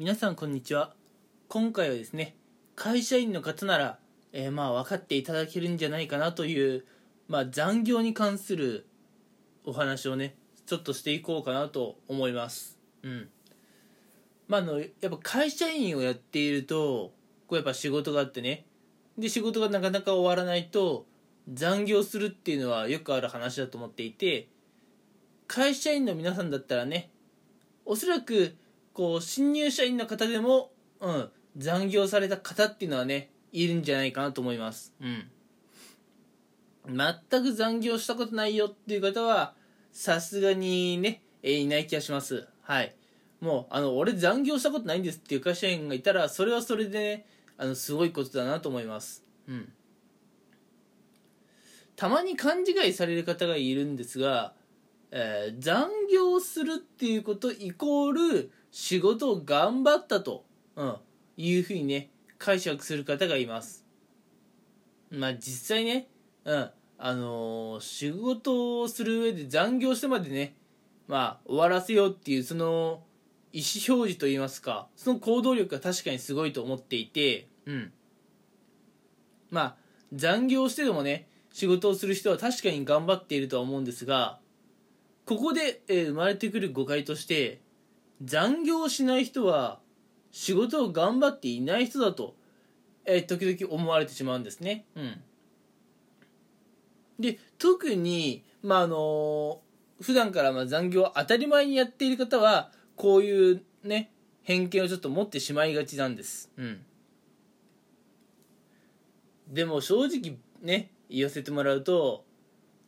皆さんこんにちは。今回はですね会社員の方なら、えー、まあ分かっていただけるんじゃないかなという、まあ、残業に関するお話をねちょっとしていこうかなと思います。うん。まああのやっぱ会社員をやっているとこうやっぱ仕事があってねで仕事がなかなか終わらないと残業するっていうのはよくある話だと思っていて会社員の皆さんだったらねおそらくこう新入社員の方でも、うん、残業された方っていうのはねいるんじゃないかなと思います。うん。全く残業したことないよっていう方はさすがにね、えいない気がします。はい。もうあの俺残業したことないんですっていう会社員がいたらそれはそれでねあのすごいことだなと思います。うん。たまに勘違いされる方がいるんですが、えー、残業するっていうことイコール仕事を頑張ったと、うん、いうふうにね解釈する方がいます。まあ実際ね、うん。あのー、仕事をする上で残業してまでねまあ終わらせようっていうその意思表示といいますかその行動力が確かにすごいと思っていてうん。まあ残業してでもね仕事をする人は確かに頑張っているとは思うんですがここで、えー、生まれてくる誤解として残業しない人は仕事を頑張っていない人だと、えー、時々思われてしまうんですね。うん、で特に、まああのー、普段からまあ残業を当たり前にやっている方はこういうね偏見をちょっと持ってしまいがちなんです。うん、でも正直ね言わせてもらうと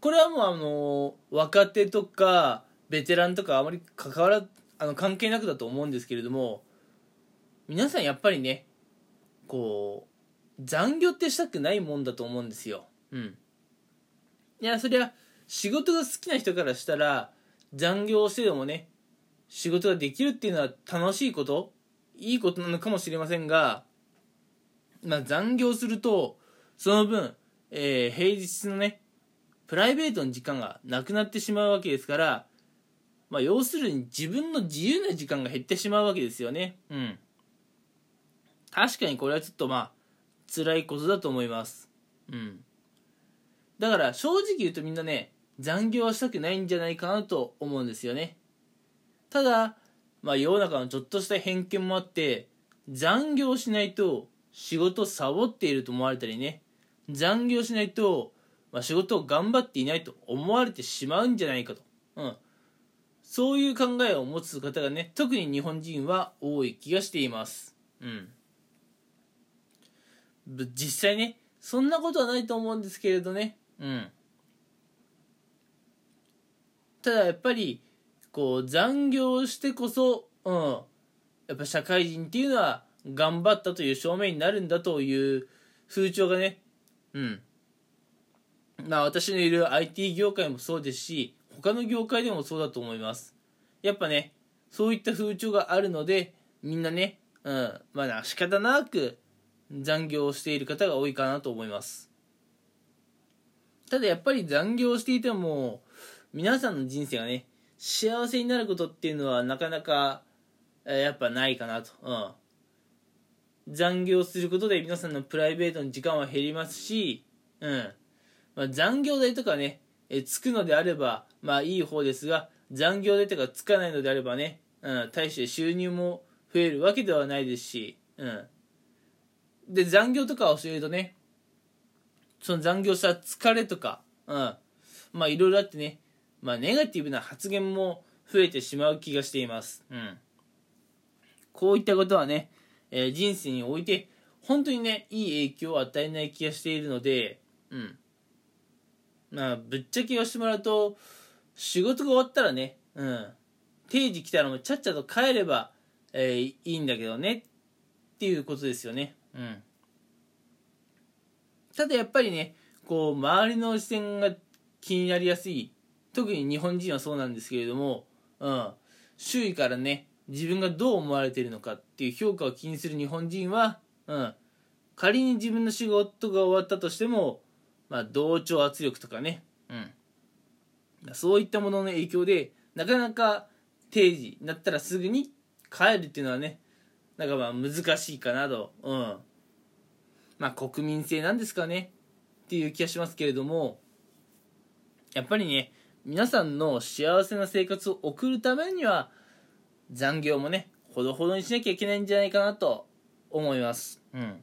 これはもうあの若手とかベテランとかあまり関わらあの関係なくだと思うんですけれども皆さんやっぱりねこう残業ってしたくないもんだと思うんですよ。うん。いやそりゃ仕事が好きな人からしたら残業してでもね仕事ができるっていうのは楽しいこといいことなのかもしれませんがまあ残業するとその分えー、平日のねプライベートの時間がなくなってしまうわけですから、まあ、要するに自分の自由な時間が減ってしまうわけですよね。うん。確かにこれはちょっとまあ辛いことだと思います。うん。だから正直言うとみんなね残業はしたくないんじゃないかなと思うんですよね。ただまあ世の中のちょっとした偏見もあって残業しないと仕事サボっていると思われたりね。残業しないと、まあ、仕事を頑張っていないと思われてしまうんじゃないかと、うん、そういう考えを持つ方がね特に日本人は多い気がしています。うん。実際ねそんなことはないと思うんですけれどね。うん。ただやっぱりこう残業してこそ、うん、やっぱ社会人っていうのは頑張ったという証明になるんだという風潮がね。うん。まあ私のいる IT 業界もそうですし他の業界でもそうだと思います。やっぱねそういった風潮があるのでみんなねうんまあ仕方なく残業をしている方が多いかなと思います。ただやっぱり残業していても皆さんの人生がね幸せになることっていうのはなかなかやっぱないかなと、うん、残業することで皆さんのプライベートの時間は減りますし、うん。まあ、残業代とかね、えつくのであればまあいい方ですが残業代とかつかないのであればね、うん、対して収入も増えるわけではないですし、うん、で残業とかを教えるとねその残業した疲れとか、うん、まあいろいろあってね、まあ、ネガティブな発言も増えてしまう気がしています、うん、こういったことはねえー、人生において本当にねいい影響を与えない気がしているのでうん。まあぶっちゃけ言わせてもらうと仕事が終わったらねうん。定時来たらもうちゃっちゃと帰れば、えー、いいんだけどねっていうことですよね。うん。ただやっぱりねこう周りの視線が気になりやすい。特に日本人はそうなんですけれども、うん、周囲からね自分がどう思われているのかっていう評価を気にする日本人は、うん、仮に自分の仕事が終わったとしても、まあ、同調圧力とかね、うん、そういったものの影響でなかなか定時になったらすぐに帰るっていうのはねなんかまあ難しいかなと。うん。まあ国民性なんですかね。っていう気がしますけれどもやっぱりね皆さんの幸せな生活を送るためには残業もねほどほどにしなきゃいけないんじゃないかなと思います。うん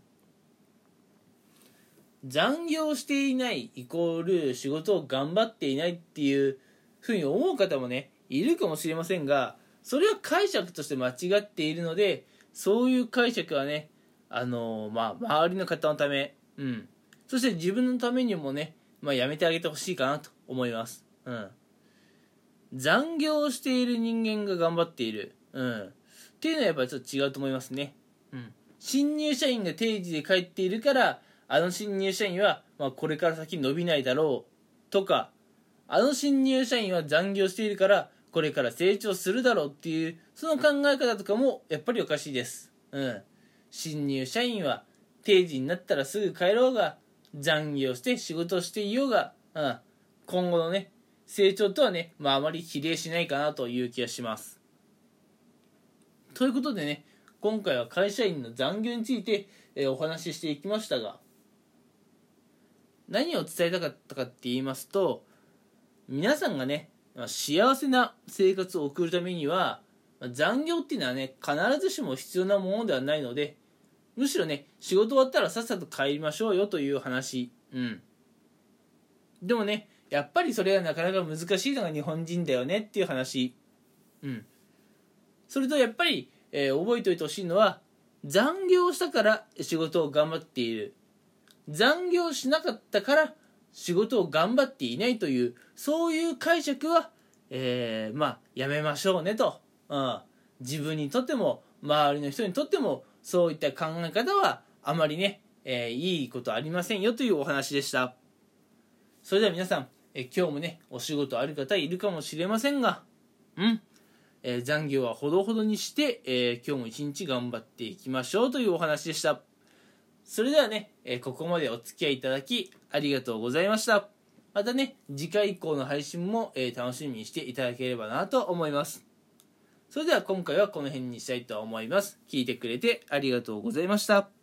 残業していないイコール仕事を頑張っていないっていうふうに思う方もねいるかもしれませんがそれは解釈として間違っているのでそういう解釈はねあのー、まあ周りの方のためうん。そして自分のためにもね、まあ、やめてあげてほしいかなと思います。うん。残業している人間が頑張っている。うん。っていうのはやっぱりちょっと違うと思いますね。うん。新入社員が定時で帰っているからあの新入社員は、まあ、これから先伸びないだろうとかあの新入社員は残業しているからこれから成長するだろうっていうその考え方とかもやっぱりおかしいです。うん。新入社員は定時になったらすぐ帰ろうが残業して仕事していようが、うん、今後のね成長とはね、まあ、あまり比例しないかなという気がします。ということでね今回は会社員の残業について、え、お話ししていきましたが何を伝えたかったかって言いますと皆さんがね幸せな生活を送るためには残業っていうのはね必ずしも必要なものではないのでむしろね仕事終わったらさっさと帰りましょうよという話。うん。でもねやっぱりそれはなかなか難しいのが日本人だよねっていう話。うん。それとやっぱり、えー、覚えておいてほしいのは残業したから仕事を頑張っている。残業しなかったから仕事を頑張っていないというそういう解釈は、えー、まあやめましょうねと、うん、自分にとっても周りの人にとってもそういった考え方はあまりね、えー、いいことありませんよというお話でした。それでは皆さん、えー、今日もねお仕事ある方いるかもしれませんがうん、えー、残業はほどほどにして、え今日も一日頑張っていきましょうというお話でした。それではね、えここまでお付き合いいただきありがとうございました。またね、次回以降の配信も、え楽しみにしていただければなと思います。それでは今回はこの辺にしたいと思います。聞いてくれてありがとうございました。